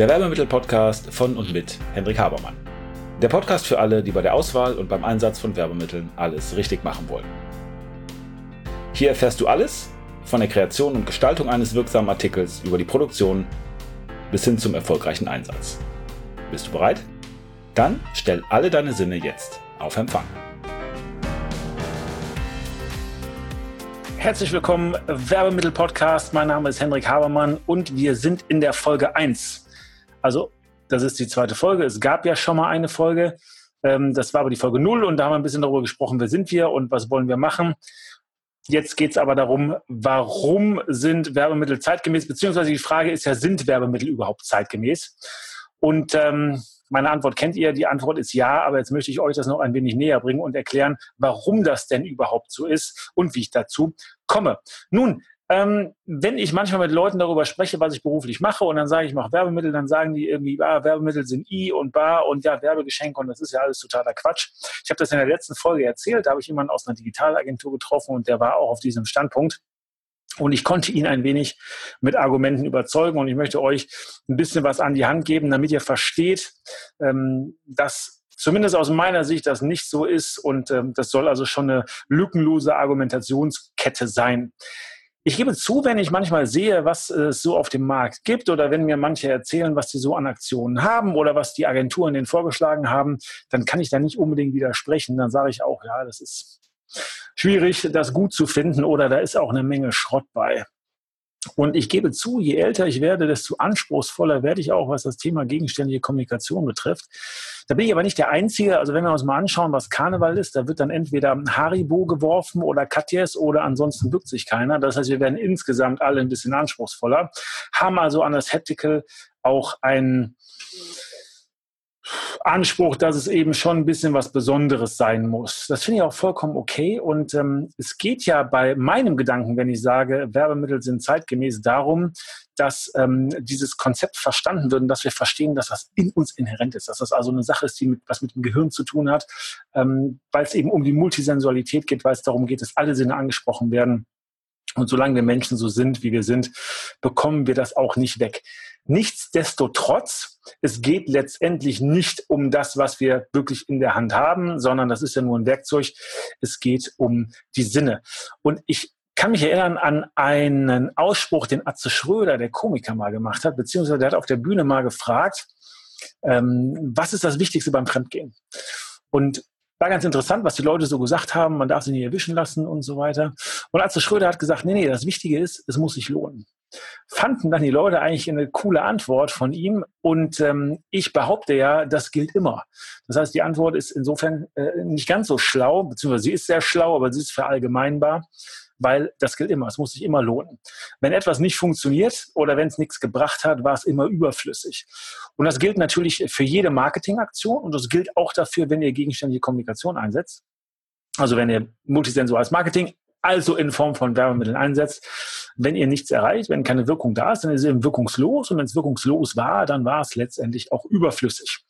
Der Werbemittel-Podcast von und mit Hendrik Habermann. Der Podcast für alle, die bei der Auswahl und beim Einsatz von Werbemitteln alles richtig machen wollen. Hier erfährst du alles von der Kreation und Gestaltung eines wirksamen Artikels über die Produktion bis hin zum erfolgreichen Einsatz. Bist du bereit? Dann stell alle deine Sinne jetzt auf Empfang. Herzlich willkommen, Werbemittel Podcast. Mein Name ist Hendrik Habermann und wir sind in der Folge 1. Also, das ist die zweite Folge. Es gab ja schon mal eine Folge. Ähm, das war aber die Folge 0 und da haben wir ein bisschen darüber gesprochen, wer sind wir und was wollen wir machen. Jetzt geht es aber darum, warum sind Werbemittel zeitgemäß, beziehungsweise die Frage ist ja, sind Werbemittel überhaupt zeitgemäß? Und ähm, meine Antwort kennt ihr. Die Antwort ist ja, aber jetzt möchte ich euch das noch ein wenig näher bringen und erklären, warum das denn überhaupt so ist und wie ich dazu komme. Nun, ähm, wenn ich manchmal mit Leuten darüber spreche, was ich beruflich mache und dann sage ich, ich mache Werbemittel, dann sagen die irgendwie, ah, Werbemittel sind I und Bar und ja, Werbegeschenke und das ist ja alles totaler Quatsch. Ich habe das in der letzten Folge erzählt, da habe ich jemanden aus einer Digitalagentur getroffen und der war auch auf diesem Standpunkt. Und ich konnte ihn ein wenig mit Argumenten überzeugen und ich möchte euch ein bisschen was an die Hand geben, damit ihr versteht, ähm, dass zumindest aus meiner Sicht das nicht so ist und ähm, das soll also schon eine lückenlose Argumentationskette sein. Ich gebe zu, wenn ich manchmal sehe, was es so auf dem Markt gibt oder wenn mir manche erzählen, was sie so an Aktionen haben oder was die Agenturen denen vorgeschlagen haben, dann kann ich da nicht unbedingt widersprechen. Dann sage ich auch, ja, das ist schwierig, das gut zu finden oder da ist auch eine Menge Schrott bei. Und ich gebe zu, je älter ich werde, desto anspruchsvoller werde ich auch, was das Thema gegenständliche Kommunikation betrifft. Da bin ich aber nicht der Einzige. Also wenn wir uns mal anschauen, was Karneval ist, da wird dann entweder Haribo geworfen oder Katjes oder ansonsten bückt sich keiner. Das heißt, wir werden insgesamt alle ein bisschen anspruchsvoller, haben also an das Heptical auch ein Anspruch, dass es eben schon ein bisschen was Besonderes sein muss. Das finde ich auch vollkommen okay. Und ähm, es geht ja bei meinem Gedanken, wenn ich sage, Werbemittel sind zeitgemäß, darum, dass ähm, dieses Konzept verstanden wird und dass wir verstehen, dass das in uns inhärent ist, dass das also eine Sache ist, die mit, was mit dem Gehirn zu tun hat, ähm, weil es eben um die Multisensualität geht, weil es darum geht, dass alle Sinne angesprochen werden. Und solange wir Menschen so sind, wie wir sind, bekommen wir das auch nicht weg. Nichtsdestotrotz, es geht letztendlich nicht um das, was wir wirklich in der Hand haben, sondern das ist ja nur ein Werkzeug. Es geht um die Sinne. Und ich kann mich erinnern an einen Ausspruch, den Atze Schröder, der Komiker, mal gemacht hat, beziehungsweise der hat auf der Bühne mal gefragt, ähm, was ist das Wichtigste beim Fremdgehen? Und war ganz interessant, was die Leute so gesagt haben, man darf sie nicht erwischen lassen und so weiter. Und Atze Schröder hat gesagt, nee, nee, das Wichtige ist, es muss sich lohnen fanden dann die Leute eigentlich eine coole Antwort von ihm. Und ähm, ich behaupte ja, das gilt immer. Das heißt, die Antwort ist insofern äh, nicht ganz so schlau, beziehungsweise sie ist sehr schlau, aber sie ist verallgemeinbar, weil das gilt immer. Es muss sich immer lohnen. Wenn etwas nicht funktioniert oder wenn es nichts gebracht hat, war es immer überflüssig. Und das gilt natürlich für jede Marketingaktion und das gilt auch dafür, wenn ihr gegenständliche Kommunikation einsetzt. Also wenn ihr multisensuales Marketing also in Form von Werbemitteln einsetzt. Wenn ihr nichts erreicht, wenn keine Wirkung da ist, dann ist es eben wirkungslos. Und wenn es wirkungslos war, dann war es letztendlich auch überflüssig.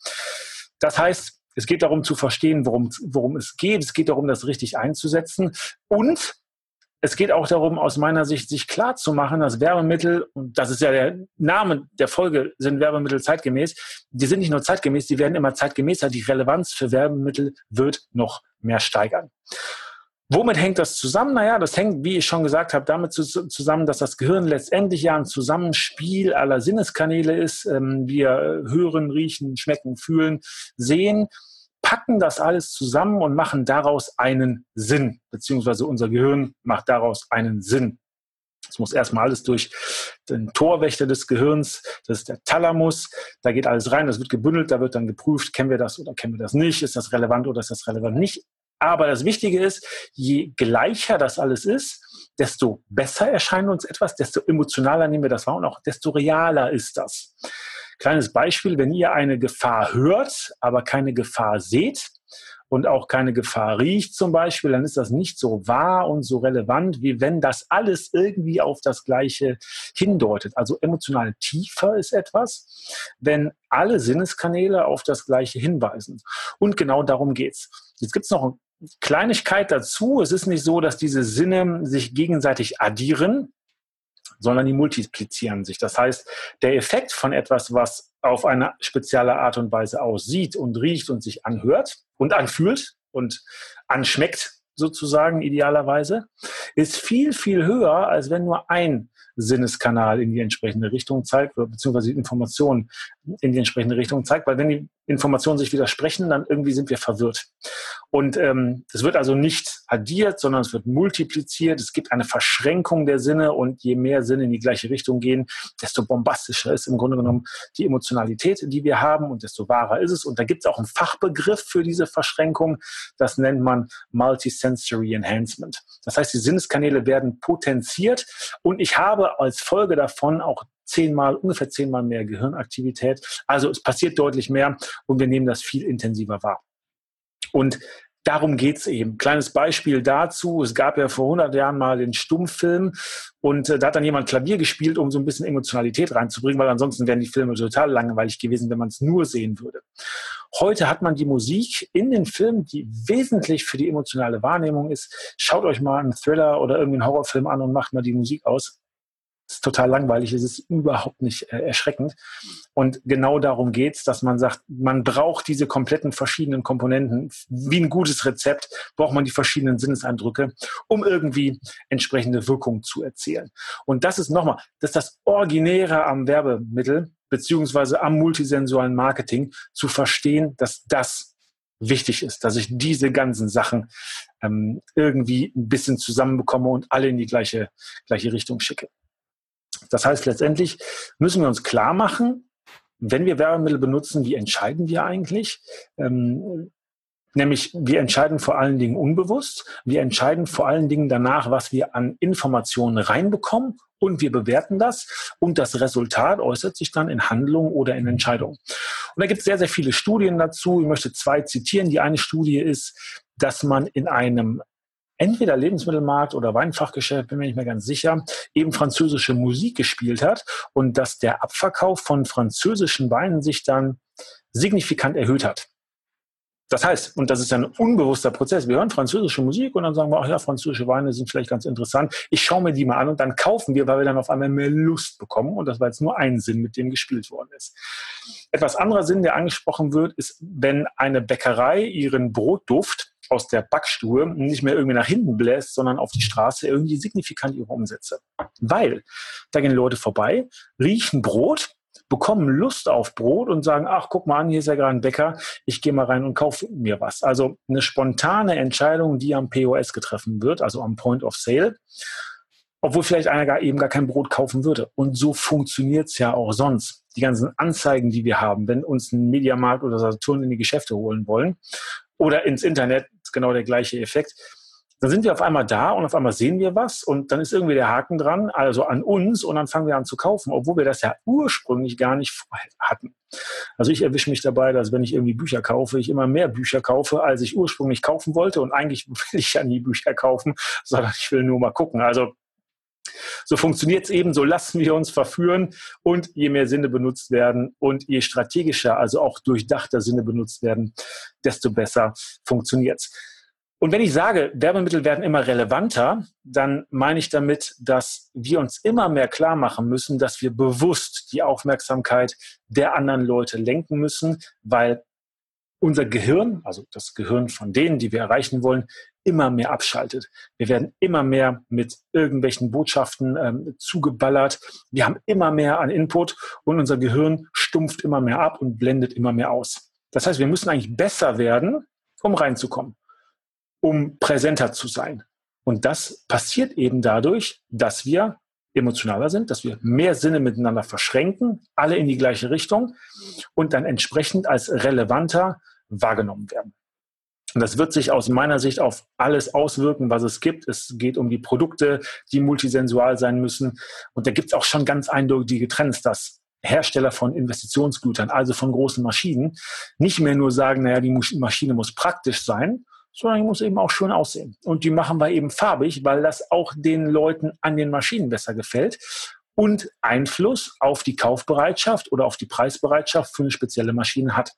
Das heißt, es geht darum zu verstehen, worum, worum es geht. Es geht darum, das richtig einzusetzen. Und es geht auch darum, aus meiner Sicht, sich klar zu machen, dass Werbemittel, und das ist ja der Name der Folge, sind Werbemittel zeitgemäß. Die sind nicht nur zeitgemäß, die werden immer zeitgemäßer. Die Relevanz für Werbemittel wird noch mehr steigern. Womit hängt das zusammen? Naja, das hängt, wie ich schon gesagt habe, damit zusammen, dass das Gehirn letztendlich ja ein Zusammenspiel aller Sinneskanäle ist. Ähm, wir hören, riechen, schmecken, fühlen, sehen, packen das alles zusammen und machen daraus einen Sinn, beziehungsweise unser Gehirn macht daraus einen Sinn. Es muss erstmal alles durch den Torwächter des Gehirns, das ist der Thalamus. Da geht alles rein, das wird gebündelt, da wird dann geprüft, kennen wir das oder kennen wir das nicht, ist das relevant oder ist das relevant nicht. Aber das Wichtige ist, je gleicher das alles ist, desto besser erscheint uns etwas, desto emotionaler nehmen wir das wahr und auch desto realer ist das. Kleines Beispiel, wenn ihr eine Gefahr hört, aber keine Gefahr seht und auch keine Gefahr riecht zum Beispiel, dann ist das nicht so wahr und so relevant, wie wenn das alles irgendwie auf das Gleiche hindeutet. Also emotional tiefer ist etwas, wenn alle Sinneskanäle auf das Gleiche hinweisen. Und genau darum geht's. Jetzt gibt's noch Kleinigkeit dazu. Es ist nicht so, dass diese Sinne sich gegenseitig addieren, sondern die multiplizieren sich. Das heißt, der Effekt von etwas, was auf eine spezielle Art und Weise aussieht und riecht und sich anhört und anfühlt und anschmeckt sozusagen idealerweise, ist viel, viel höher, als wenn nur ein Sinneskanal in die entsprechende Richtung zeigt, beziehungsweise die Information in die entsprechende Richtung zeigt, weil wenn die Informationen sich widersprechen, dann irgendwie sind wir verwirrt. Und ähm, es wird also nicht addiert, sondern es wird multipliziert. Es gibt eine Verschränkung der Sinne und je mehr Sinne in die gleiche Richtung gehen, desto bombastischer ist im Grunde genommen die Emotionalität, die wir haben und desto wahrer ist es. Und da gibt es auch einen Fachbegriff für diese Verschränkung. Das nennt man Multisensory Enhancement. Das heißt, die Sinneskanäle werden potenziert und ich habe als Folge davon auch zehnmal, ungefähr zehnmal mehr Gehirnaktivität. Also es passiert deutlich mehr und wir nehmen das viel intensiver wahr. Und darum geht's eben. Kleines Beispiel dazu. Es gab ja vor 100 Jahren mal den Stummfilm und äh, da hat dann jemand Klavier gespielt, um so ein bisschen Emotionalität reinzubringen, weil ansonsten wären die Filme total langweilig gewesen, wenn man es nur sehen würde. Heute hat man die Musik in den Filmen, die wesentlich für die emotionale Wahrnehmung ist. Schaut euch mal einen Thriller oder irgendeinen Horrorfilm an und macht mal die Musik aus ist total langweilig, es ist überhaupt nicht äh, erschreckend. Und genau darum geht's, dass man sagt, man braucht diese kompletten verschiedenen Komponenten. Wie ein gutes Rezept braucht man die verschiedenen Sinneseindrücke, um irgendwie entsprechende Wirkung zu erzielen. Und das ist nochmal, das ist das Originäre am Werbemittel beziehungsweise am multisensualen Marketing, zu verstehen, dass das wichtig ist, dass ich diese ganzen Sachen ähm, irgendwie ein bisschen zusammenbekomme und alle in die gleiche, gleiche Richtung schicke. Das heißt, letztendlich müssen wir uns klar machen, wenn wir Werbemittel benutzen, wie entscheiden wir eigentlich? Ähm, nämlich, wir entscheiden vor allen Dingen unbewusst. Wir entscheiden vor allen Dingen danach, was wir an Informationen reinbekommen und wir bewerten das und das Resultat äußert sich dann in Handlungen oder in Entscheidungen. Und da gibt es sehr, sehr viele Studien dazu. Ich möchte zwei zitieren. Die eine Studie ist, dass man in einem entweder Lebensmittelmarkt oder Weinfachgeschäft, bin mir nicht mehr ganz sicher, eben französische Musik gespielt hat und dass der Abverkauf von französischen Weinen sich dann signifikant erhöht hat. Das heißt, und das ist ein unbewusster Prozess, wir hören französische Musik und dann sagen wir, ach ja, französische Weine sind vielleicht ganz interessant. Ich schaue mir die mal an und dann kaufen wir, weil wir dann auf einmal mehr Lust bekommen. Und das war jetzt nur ein Sinn, mit dem gespielt worden ist. Etwas anderer Sinn, der angesprochen wird, ist, wenn eine Bäckerei ihren Brotduft aus der Backstube nicht mehr irgendwie nach hinten bläst, sondern auf die Straße irgendwie signifikant ihre Umsätze. Weil da gehen Leute vorbei, riechen Brot, bekommen Lust auf Brot und sagen, ach, guck mal an, hier ist ja gerade ein Bäcker, ich gehe mal rein und kaufe mir was. Also eine spontane Entscheidung, die am POS getreffen wird, also am Point of Sale, obwohl vielleicht einer gar, eben gar kein Brot kaufen würde. Und so funktioniert es ja auch sonst. Die ganzen Anzeigen, die wir haben, wenn uns ein Mediamarkt oder Saturn in die Geschäfte holen wollen oder ins Internet, genau der gleiche Effekt. Dann sind wir auf einmal da und auf einmal sehen wir was und dann ist irgendwie der Haken dran, also an uns und dann fangen wir an zu kaufen, obwohl wir das ja ursprünglich gar nicht hatten. Also ich erwische mich dabei, dass wenn ich irgendwie Bücher kaufe, ich immer mehr Bücher kaufe, als ich ursprünglich kaufen wollte und eigentlich will ich ja nie Bücher kaufen, sondern ich will nur mal gucken. Also so funktioniert es eben, so lassen wir uns verführen und je mehr Sinne benutzt werden und je strategischer, also auch durchdachter Sinne benutzt werden, desto besser funktioniert es. Und wenn ich sage, Werbemittel werden immer relevanter, dann meine ich damit, dass wir uns immer mehr klar machen müssen, dass wir bewusst die Aufmerksamkeit der anderen Leute lenken müssen, weil unser Gehirn, also das Gehirn von denen, die wir erreichen wollen, immer mehr abschaltet. Wir werden immer mehr mit irgendwelchen Botschaften ähm, zugeballert. Wir haben immer mehr an Input und unser Gehirn stumpft immer mehr ab und blendet immer mehr aus. Das heißt, wir müssen eigentlich besser werden, um reinzukommen um präsenter zu sein. Und das passiert eben dadurch, dass wir emotionaler sind, dass wir mehr Sinne miteinander verschränken, alle in die gleiche Richtung und dann entsprechend als relevanter wahrgenommen werden. Und das wird sich aus meiner Sicht auf alles auswirken, was es gibt. Es geht um die Produkte, die multisensual sein müssen. Und da gibt es auch schon ganz eindeutige Trends, dass Hersteller von Investitionsgütern, also von großen Maschinen, nicht mehr nur sagen, naja, die Maschine muss praktisch sein, sondern die muss eben auch schön aussehen. Und die machen wir eben farbig, weil das auch den Leuten an den Maschinen besser gefällt. und Einfluss auf die Kaufbereitschaft oder auf die Preisbereitschaft für eine spezielle Maschine hat.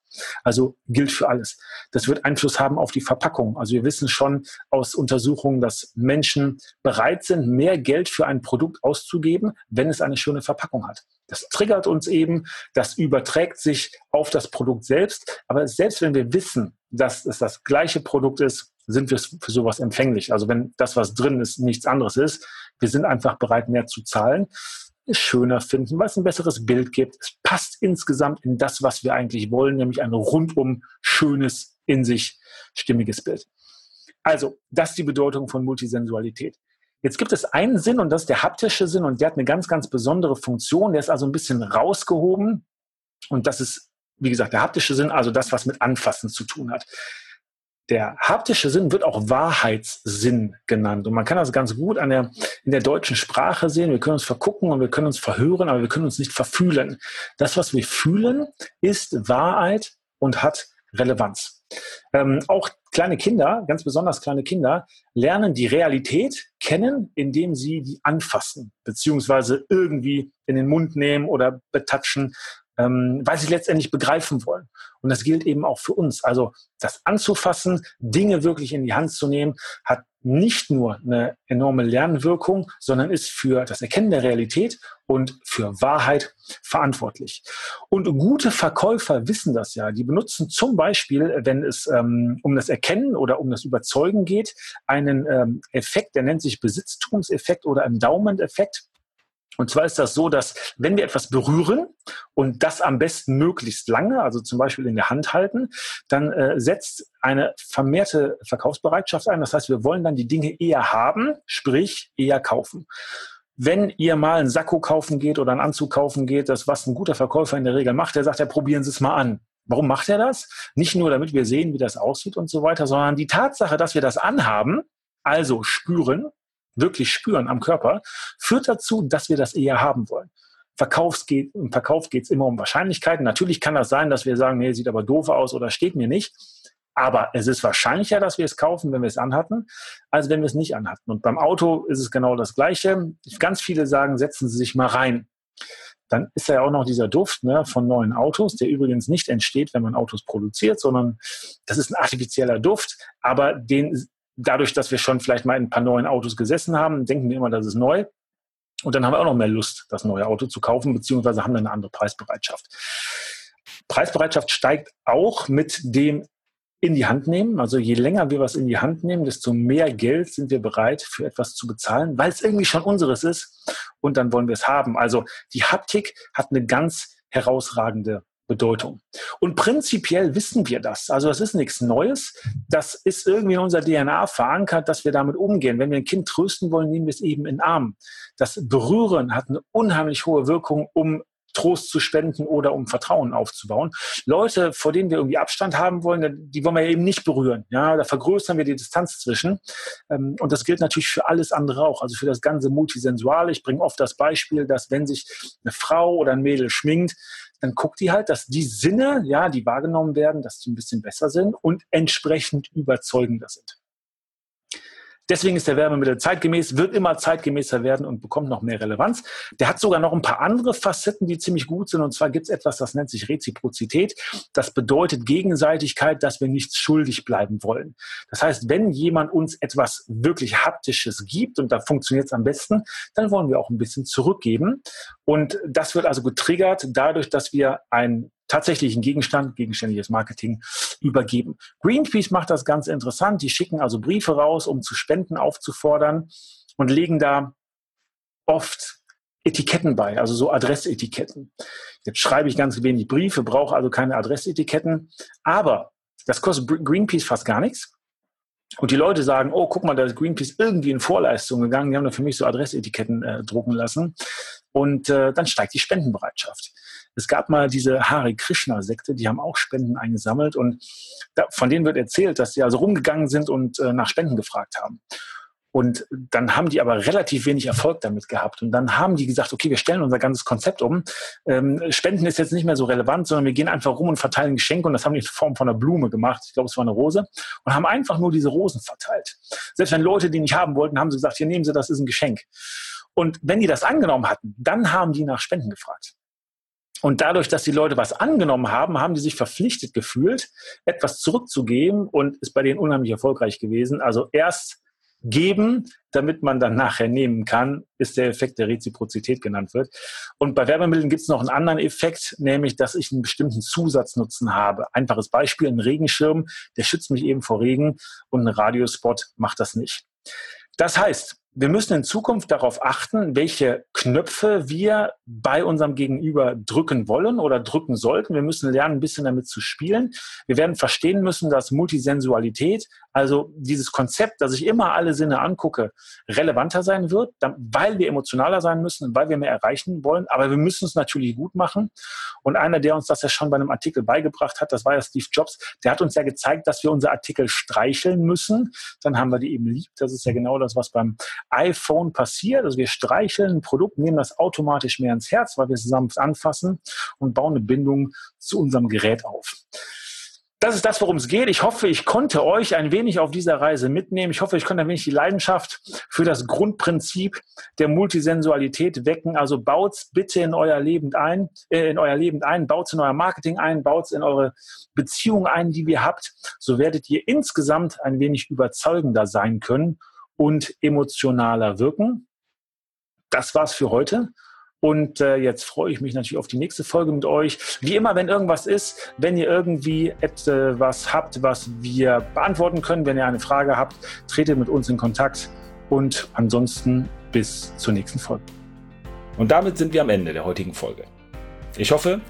Also gilt für alles. Das wird Einfluss haben auf die Verpackung. Also wir wissen schon aus Untersuchungen, dass Menschen bereit sind, mehr Geld für ein Produkt auszugeben, wenn es eine schöne Verpackung hat. Das triggert uns eben, das überträgt sich auf das Produkt selbst. Aber selbst wenn wir wissen, dass es das gleiche Produkt ist, sind wir für sowas empfänglich. Also wenn das, was drin ist, nichts anderes ist, wir sind einfach bereit, mehr zu zahlen es schöner finden, weil es ein besseres Bild gibt. Es passt insgesamt in das, was wir eigentlich wollen, nämlich ein rundum schönes, in sich stimmiges Bild. Also, das ist die Bedeutung von Multisensualität. Jetzt gibt es einen Sinn und das ist der haptische Sinn und der hat eine ganz, ganz besondere Funktion. Der ist also ein bisschen rausgehoben und das ist, wie gesagt, der haptische Sinn, also das, was mit Anfassen zu tun hat. Der haptische Sinn wird auch Wahrheitssinn genannt. Und man kann das ganz gut an der, in der deutschen Sprache sehen. Wir können uns vergucken und wir können uns verhören, aber wir können uns nicht verfühlen. Das, was wir fühlen, ist Wahrheit und hat Relevanz. Ähm, auch kleine Kinder, ganz besonders kleine Kinder, lernen die Realität kennen, indem sie die anfassen, beziehungsweise irgendwie in den Mund nehmen oder betatschen ähm, weil sie letztendlich begreifen wollen. Und das gilt eben auch für uns. Also das anzufassen, Dinge wirklich in die Hand zu nehmen, hat nicht nur eine enorme Lernwirkung, sondern ist für das Erkennen der Realität und für Wahrheit verantwortlich. Und gute Verkäufer wissen das ja. Die benutzen zum Beispiel, wenn es ähm, um das Erkennen oder um das Überzeugen geht, einen ähm, Effekt, der nennt sich Besitztumseffekt oder Endowment-Effekt. Und zwar ist das so, dass wenn wir etwas berühren und das am besten möglichst lange, also zum Beispiel in der Hand halten, dann äh, setzt eine vermehrte Verkaufsbereitschaft ein. Das heißt, wir wollen dann die Dinge eher haben, sprich eher kaufen. Wenn ihr mal einen Sakko kaufen geht oder einen Anzug kaufen geht, das was ein guter Verkäufer in der Regel macht, der sagt, ja, probieren Sie es mal an. Warum macht er das? Nicht nur, damit wir sehen, wie das aussieht und so weiter, sondern die Tatsache, dass wir das anhaben, also spüren, wirklich spüren am Körper, führt dazu, dass wir das eher haben wollen. Verkaufs geht, Im Verkauf geht es immer um Wahrscheinlichkeiten. Natürlich kann das sein, dass wir sagen, nee, sieht aber doof aus oder steht mir nicht. Aber es ist wahrscheinlicher, dass wir es kaufen, wenn wir es anhatten, als wenn wir es nicht anhatten. Und beim Auto ist es genau das Gleiche. Ganz viele sagen, setzen Sie sich mal rein. Dann ist ja auch noch dieser Duft ne, von neuen Autos, der übrigens nicht entsteht, wenn man Autos produziert, sondern das ist ein artifizieller Duft, aber den dadurch, dass wir schon vielleicht mal in ein paar neuen Autos gesessen haben, denken wir immer, das ist neu. Und dann haben wir auch noch mehr Lust, das neue Auto zu kaufen, beziehungsweise haben dann eine andere Preisbereitschaft. Preisbereitschaft steigt auch mit dem in die Hand nehmen. Also je länger wir was in die Hand nehmen, desto mehr Geld sind wir bereit für etwas zu bezahlen, weil es irgendwie schon unseres ist und dann wollen wir es haben. Also die Haptik hat eine ganz herausragende Bedeutung. Und prinzipiell wissen wir das. Also das ist nichts Neues. Das ist irgendwie in unserer DNA verankert, dass wir damit umgehen. Wenn wir ein Kind trösten wollen, nehmen wir es eben in den Arm. Das Berühren hat eine unheimlich hohe Wirkung, um Trost zu spenden oder um Vertrauen aufzubauen. Leute, vor denen wir irgendwie Abstand haben wollen, die wollen wir eben nicht berühren. Ja, da vergrößern wir die Distanz zwischen. Ähm, und das gilt natürlich für alles andere auch, also für das ganze Multisensuale. Ich bringe oft das Beispiel, dass wenn sich eine Frau oder ein Mädel schminkt, dann guckt die halt, dass die Sinne, ja, die wahrgenommen werden, dass die ein bisschen besser sind und entsprechend überzeugender sind. Deswegen ist der Werbemittel zeitgemäß, wird immer zeitgemäßer werden und bekommt noch mehr Relevanz. Der hat sogar noch ein paar andere Facetten, die ziemlich gut sind. Und zwar gibt es etwas, das nennt sich Reziprozität. Das bedeutet Gegenseitigkeit, dass wir nichts schuldig bleiben wollen. Das heißt, wenn jemand uns etwas wirklich Haptisches gibt, und da funktioniert es am besten, dann wollen wir auch ein bisschen zurückgeben. Und das wird also getriggert dadurch, dass wir ein tatsächlichen Gegenstand, gegenständliches Marketing, übergeben. Greenpeace macht das ganz interessant. Die schicken also Briefe raus, um zu Spenden aufzufordern und legen da oft Etiketten bei, also so Adressetiketten. Jetzt schreibe ich ganz wenig Briefe, brauche also keine Adressetiketten, aber das kostet Greenpeace fast gar nichts. Und die Leute sagen, oh, guck mal, da ist Greenpeace irgendwie in Vorleistung gegangen. Die haben da für mich so Adressetiketten äh, drucken lassen. Und äh, dann steigt die Spendenbereitschaft. Es gab mal diese Hare Krishna-Sekte, die haben auch Spenden eingesammelt und da, von denen wird erzählt, dass sie also rumgegangen sind und äh, nach Spenden gefragt haben. Und dann haben die aber relativ wenig Erfolg damit gehabt. Und dann haben die gesagt, okay, wir stellen unser ganzes Konzept um. Ähm, Spenden ist jetzt nicht mehr so relevant, sondern wir gehen einfach rum und verteilen Geschenke. Und das haben die in Form von einer Blume gemacht. Ich glaube, es war eine Rose. Und haben einfach nur diese Rosen verteilt. Selbst wenn Leute die nicht haben wollten, haben sie gesagt, hier nehmen Sie, das ist ein Geschenk. Und wenn die das angenommen hatten, dann haben die nach Spenden gefragt. Und dadurch, dass die Leute was angenommen haben, haben die sich verpflichtet gefühlt, etwas zurückzugeben und ist bei denen unheimlich erfolgreich gewesen. Also erst geben, damit man dann nachher nehmen kann, ist der Effekt der Reziprozität genannt wird. Und bei Werbemitteln gibt es noch einen anderen Effekt, nämlich, dass ich einen bestimmten Zusatznutzen habe. Einfaches Beispiel, ein Regenschirm, der schützt mich eben vor Regen und ein Radiospot macht das nicht. Das heißt, wir müssen in Zukunft darauf achten, welche Knöpfe wir bei unserem Gegenüber drücken wollen oder drücken sollten. Wir müssen lernen, ein bisschen damit zu spielen. Wir werden verstehen müssen, dass Multisensualität, also dieses Konzept, dass ich immer alle Sinne angucke, relevanter sein wird, weil wir emotionaler sein müssen, weil wir mehr erreichen wollen. Aber wir müssen es natürlich gut machen. Und einer, der uns das ja schon bei einem Artikel beigebracht hat, das war ja Steve Jobs, der hat uns ja gezeigt, dass wir unsere Artikel streicheln müssen. Dann haben wir die eben lieb. Das ist ja genau das, was beim iPhone passiert. Also wir streicheln ein Produkt, nehmen das automatisch mehr ins Herz, weil wir es sanft anfassen und bauen eine Bindung zu unserem Gerät auf. Das ist das, worum es geht. Ich hoffe, ich konnte euch ein wenig auf dieser Reise mitnehmen. Ich hoffe, ich konnte ein wenig die Leidenschaft für das Grundprinzip der Multisensualität wecken. Also baut's bitte in euer Leben ein, äh, in euer Leben ein, baut's in euer Marketing ein, baut's in eure Beziehungen ein, die ihr habt. So werdet ihr insgesamt ein wenig überzeugender sein können und emotionaler wirken. Das war's für heute. Und äh, jetzt freue ich mich natürlich auf die nächste Folge mit euch. Wie immer, wenn irgendwas ist, wenn ihr irgendwie etwas habt, was wir beantworten können, wenn ihr eine Frage habt, tretet mit uns in Kontakt. Und ansonsten bis zur nächsten Folge. Und damit sind wir am Ende der heutigen Folge. Ich hoffe,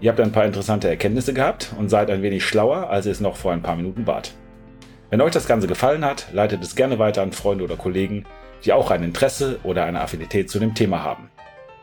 ihr habt ein paar interessante Erkenntnisse gehabt und seid ein wenig schlauer, als ihr es noch vor ein paar Minuten wart. Wenn euch das Ganze gefallen hat, leitet es gerne weiter an Freunde oder Kollegen, die auch ein Interesse oder eine Affinität zu dem Thema haben.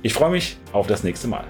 Ich freue mich auf das nächste Mal.